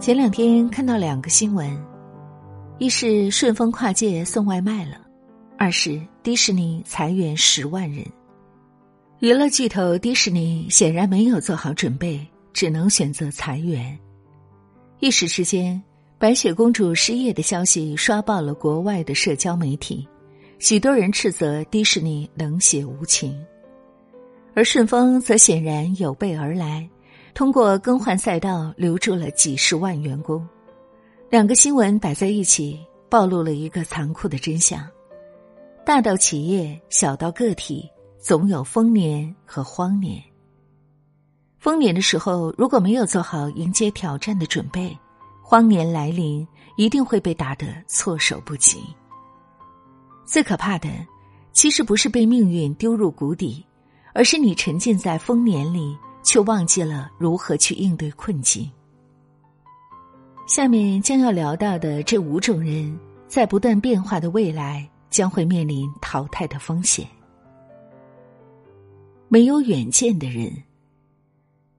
前两天看到两个新闻，一是顺丰跨界送外卖了，二是迪士尼裁员十万人。娱乐巨头迪士尼显然没有做好准备，只能选择裁员。一时之间，白雪公主失业的消息刷爆了国外的社交媒体，许多人斥责迪士尼冷血无情，而顺丰则显然有备而来。通过更换赛道留住了几十万员工，两个新闻摆在一起，暴露了一个残酷的真相：大到企业，小到个体，总有丰年和荒年。丰年的时候，如果没有做好迎接挑战的准备，荒年来临一定会被打得措手不及。最可怕的，其实不是被命运丢入谷底，而是你沉浸在丰年里。却忘记了如何去应对困境。下面将要聊到的这五种人，在不断变化的未来将会面临淘汰的风险。没有远见的人。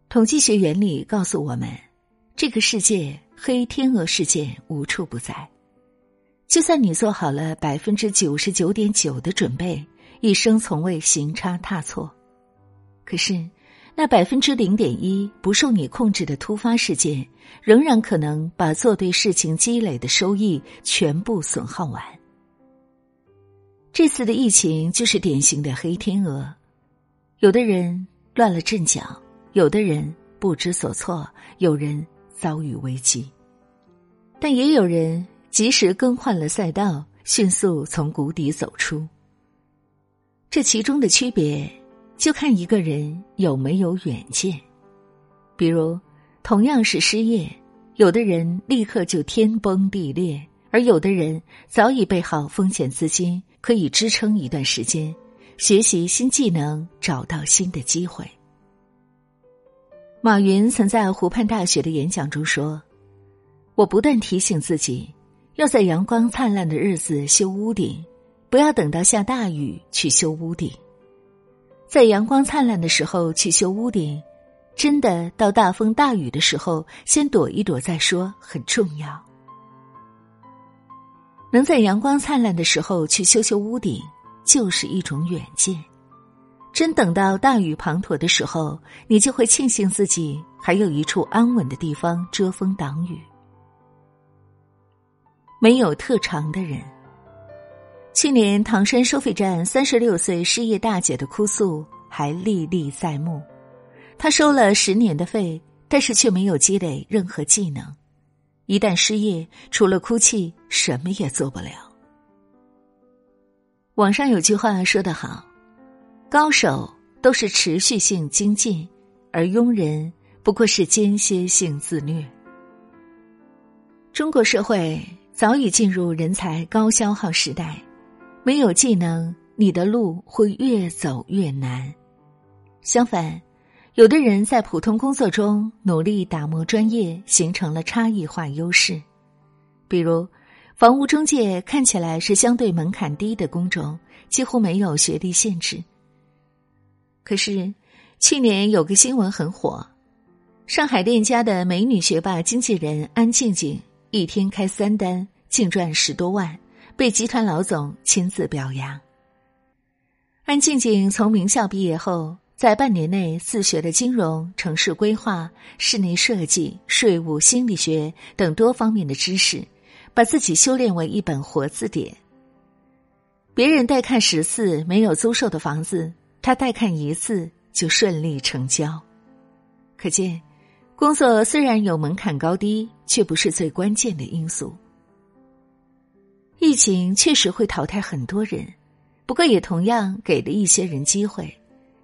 统计学原理告诉我们，这个世界黑天鹅事件无处不在。就算你做好了百分之九十九点九的准备，一生从未行差踏错，可是。那百分之零点一不受你控制的突发事件，仍然可能把做对事情积累的收益全部损耗完。这次的疫情就是典型的黑天鹅，有的人乱了阵脚，有的人不知所措，有人遭遇危机，但也有人及时更换了赛道，迅速从谷底走出。这其中的区别。就看一个人有没有远见，比如，同样是失业，有的人立刻就天崩地裂，而有的人早已备好风险资金，可以支撑一段时间，学习新技能，找到新的机会。马云曾在湖畔大学的演讲中说：“我不断提醒自己，要在阳光灿烂的日子修屋顶，不要等到下大雨去修屋顶。”在阳光灿烂的时候去修屋顶，真的到大风大雨的时候先躲一躲再说很重要。能在阳光灿烂的时候去修修屋顶，就是一种远见。真等到大雨滂沱的时候，你就会庆幸自己还有一处安稳的地方遮风挡雨。没有特长的人。去年唐山收费站三十六岁失业大姐的哭诉还历历在目，她收了十年的费，但是却没有积累任何技能，一旦失业，除了哭泣什么也做不了。网上有句话说得好：“高手都是持续性精进，而庸人不过是间歇性自虐。”中国社会早已进入人才高消耗时代。没有技能，你的路会越走越难。相反，有的人在普通工作中努力打磨专业，形成了差异化优势。比如，房屋中介看起来是相对门槛低的工种，几乎没有学历限制。可是，去年有个新闻很火：上海链家的美女学霸经纪人安静静，一天开三单，净赚十多万。被集团老总亲自表扬。安静静从名校毕业后，在半年内自学了金融、城市规划、室内设计、税务、心理学等多方面的知识，把自己修炼为一本活字典。别人带看十次没有租售的房子，他带看一次就顺利成交。可见，工作虽然有门槛高低，却不是最关键的因素。疫情确实会淘汰很多人，不过也同样给了一些人机会。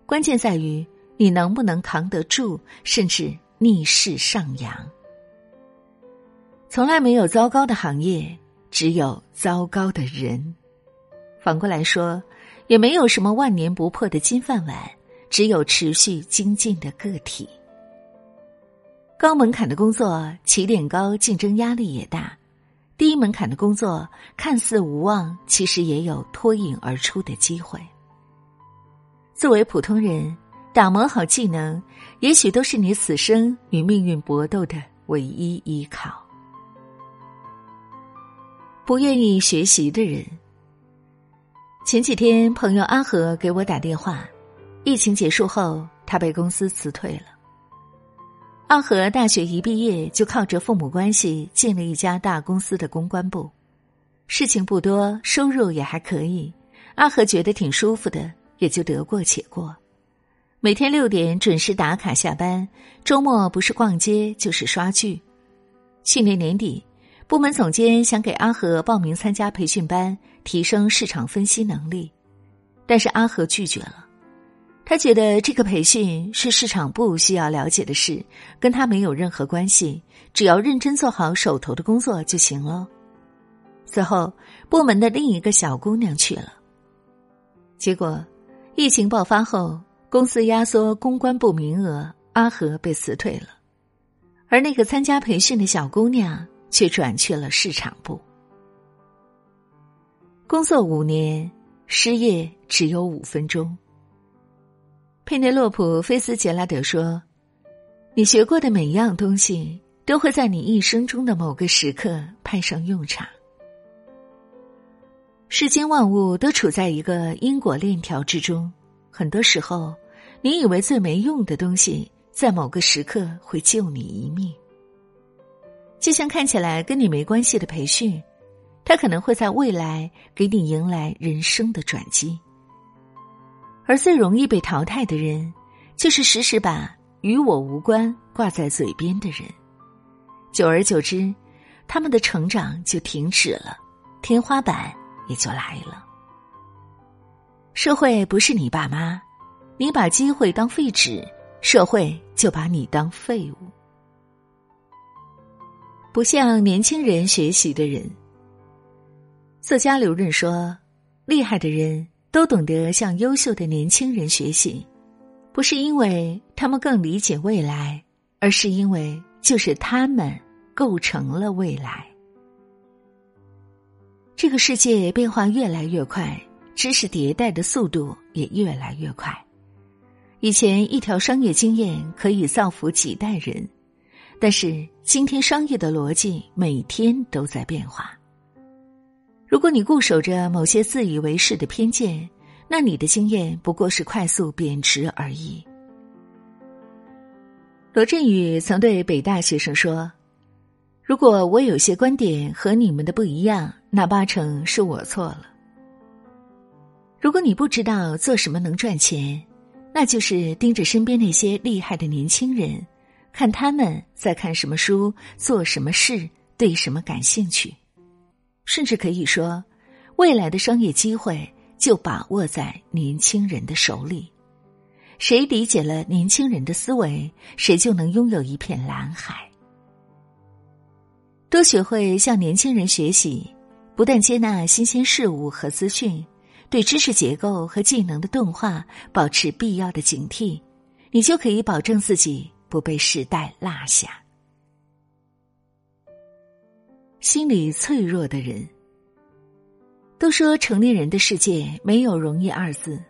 关键在于你能不能扛得住，甚至逆势上扬。从来没有糟糕的行业，只有糟糕的人。反过来说，也没有什么万年不破的金饭碗，只有持续精进的个体。高门槛的工作，起点高，竞争压力也大。低门槛的工作看似无望，其实也有脱颖而出的机会。作为普通人，打磨好技能，也许都是你此生与命运搏斗的唯一依靠。不愿意学习的人。前几天，朋友阿和给我打电话，疫情结束后，他被公司辞退了。阿和大学一毕业就靠着父母关系进了一家大公司的公关部，事情不多，收入也还可以。阿和觉得挺舒服的，也就得过且过。每天六点准时打卡下班，周末不是逛街就是刷剧。去年年底，部门总监想给阿和报名参加培训班，提升市场分析能力，但是阿和拒绝了。他觉得这个培训是市场部需要了解的事，跟他没有任何关系，只要认真做好手头的工作就行了。此后，部门的另一个小姑娘去了。结果，疫情爆发后，公司压缩公关部名额，阿和被辞退了，而那个参加培训的小姑娘却转去了市场部。工作五年，失业只有五分钟。佩内洛普·菲斯杰拉德说：“你学过的每一样东西，都会在你一生中的某个时刻派上用场。世间万物都处在一个因果链条之中，很多时候，你以为最没用的东西，在某个时刻会救你一命。就像看起来跟你没关系的培训，它可能会在未来给你迎来人生的转机。”而最容易被淘汰的人，就是时时把“与我无关”挂在嘴边的人。久而久之，他们的成长就停止了，天花板也就来了。社会不是你爸妈，你把机会当废纸，社会就把你当废物。不向年轻人学习的人，作家刘润说：“厉害的人。”都懂得向优秀的年轻人学习，不是因为他们更理解未来，而是因为就是他们构成了未来。这个世界变化越来越快，知识迭代的速度也越来越快。以前一条商业经验可以造福几代人，但是今天商业的逻辑每天都在变化。如果你固守着某些自以为是的偏见，那你的经验不过是快速贬值而已。罗振宇曾对北大学生说：“如果我有些观点和你们的不一样，那八成是我错了。如果你不知道做什么能赚钱，那就是盯着身边那些厉害的年轻人，看他们在看什么书，做什么事，对什么感兴趣。”甚至可以说，未来的商业机会就把握在年轻人的手里。谁理解了年轻人的思维，谁就能拥有一片蓝海。多学会向年轻人学习，不但接纳新鲜事物和资讯，对知识结构和技能的钝化保持必要的警惕，你就可以保证自己不被时代落下。心理脆弱的人，都说成年人的世界没有容易二字，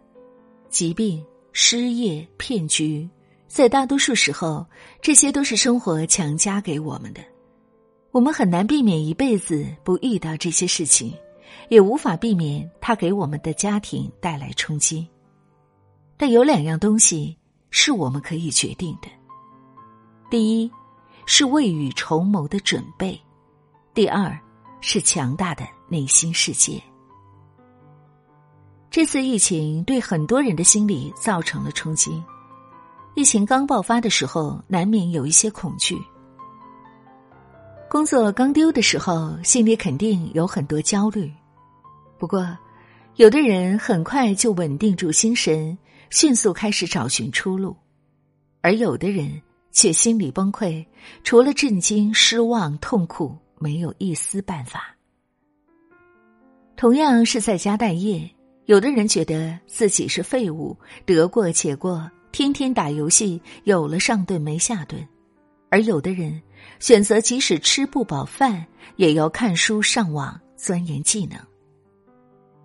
疾病、失业、骗局，在大多数时候，这些都是生活强加给我们的。我们很难避免一辈子不遇到这些事情，也无法避免它给我们的家庭带来冲击。但有两样东西是我们可以决定的：第一，是未雨绸缪的准备。第二，是强大的内心世界。这次疫情对很多人的心理造成了冲击。疫情刚爆发的时候，难免有一些恐惧。工作刚丢的时候，心里肯定有很多焦虑。不过，有的人很快就稳定住心神，迅速开始找寻出路；而有的人却心理崩溃，除了震惊、失望、痛苦。没有一丝办法。同样是在家待业，有的人觉得自己是废物，得过且过，天天打游戏，有了上顿没下顿；而有的人选择即使吃不饱饭，也要看书上网钻研技能。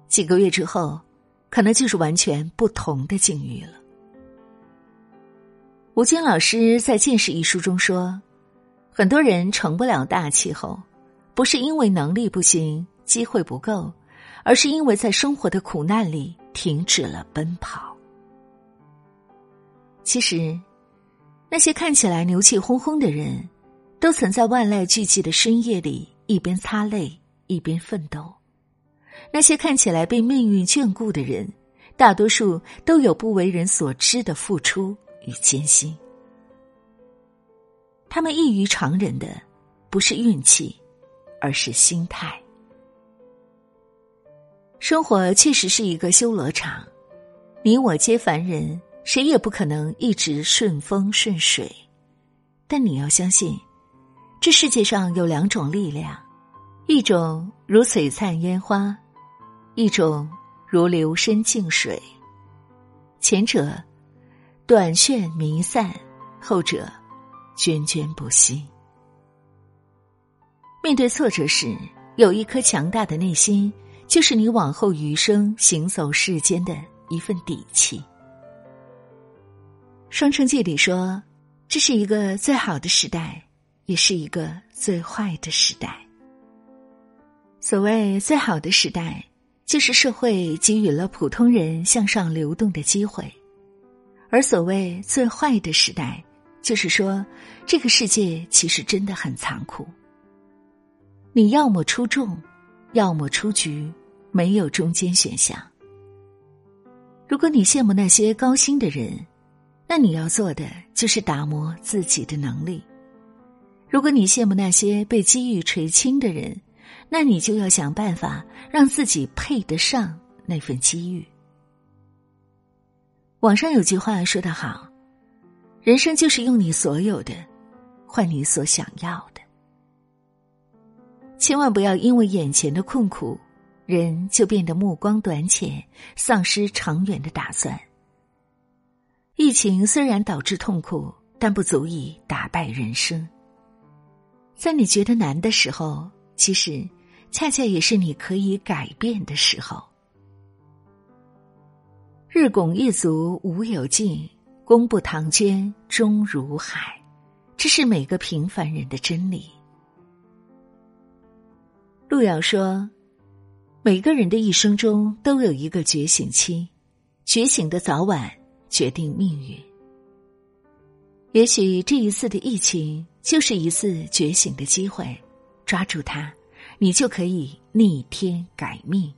几个月之后，可能就是完全不同的境遇了。吴京老师在《见识》一书中说。很多人成不了大气候，不是因为能力不行、机会不够，而是因为在生活的苦难里停止了奔跑。其实，那些看起来牛气哄哄的人，都曾在万籁俱寂的深夜里一边擦泪一边奋斗。那些看起来被命运眷顾的人，大多数都有不为人所知的付出与艰辛。他们异于常人的，不是运气，而是心态。生活确实是一个修罗场，你我皆凡人。谁也不可能一直顺风顺水，但你要相信，这世界上有两种力量，一种如璀璨烟花，一种如流深静水。前者短炫弥散，后者涓涓不息。面对挫折时，有一颗强大的内心，就是你往后余生行走世间的一份底气。《双城记》里说：“这是一个最好的时代，也是一个最坏的时代。所谓最好的时代，就是社会给予了普通人向上流动的机会；而所谓最坏的时代，就是说这个世界其实真的很残酷。你要么出众，要么出局，没有中间选项。如果你羡慕那些高薪的人。”那你要做的就是打磨自己的能力。如果你羡慕那些被机遇垂青的人，那你就要想办法让自己配得上那份机遇。网上有句话说得好：“人生就是用你所有的，换你所想要的。”千万不要因为眼前的困苦，人就变得目光短浅，丧失长远的打算。疫情虽然导致痛苦，但不足以打败人生。在你觉得难的时候，其实恰恰也是你可以改变的时候。日拱一卒无有尽，功不唐捐终如海，这是每个平凡人的真理。路遥说：“每个人的一生中都有一个觉醒期，觉醒的早晚。”决定命运。也许这一次的疫情就是一次觉醒的机会，抓住它，你就可以逆天改命。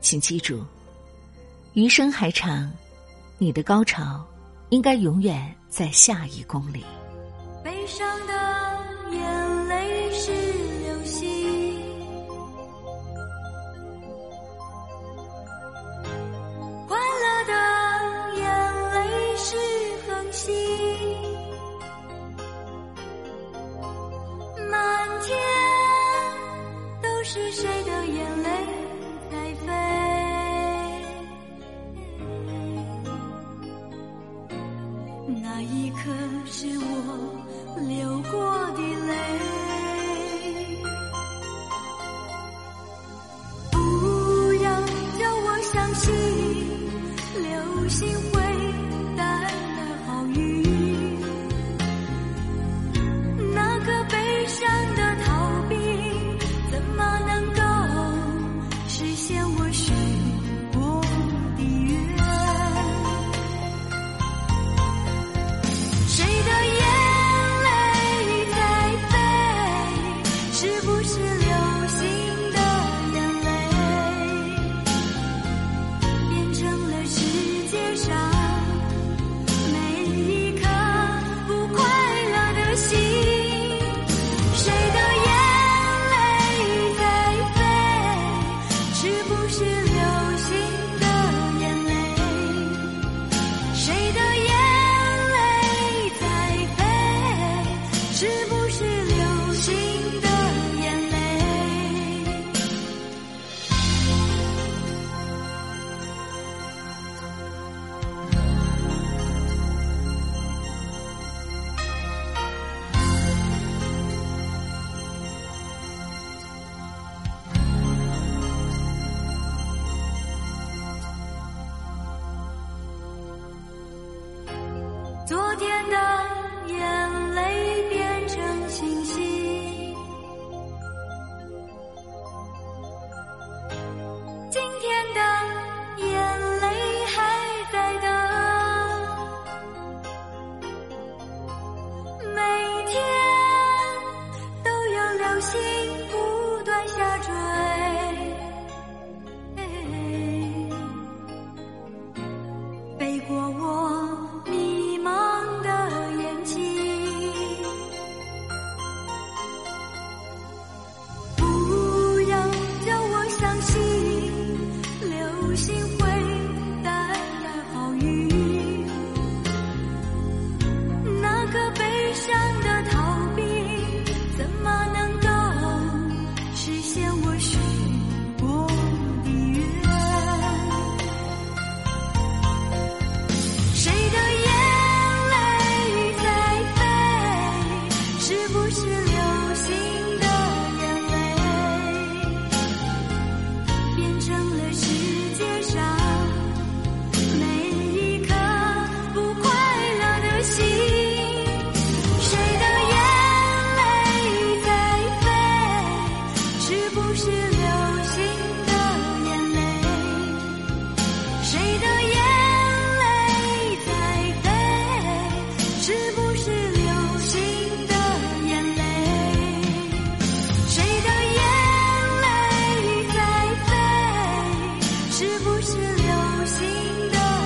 请记住，余生还长，你的高潮应该永远在下一公里。悲伤的眼泪是流星，快乐的。眼泪是恒星，满天都是谁的眼泪可是我留昨天的眼流星的